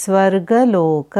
स्वर्गलोक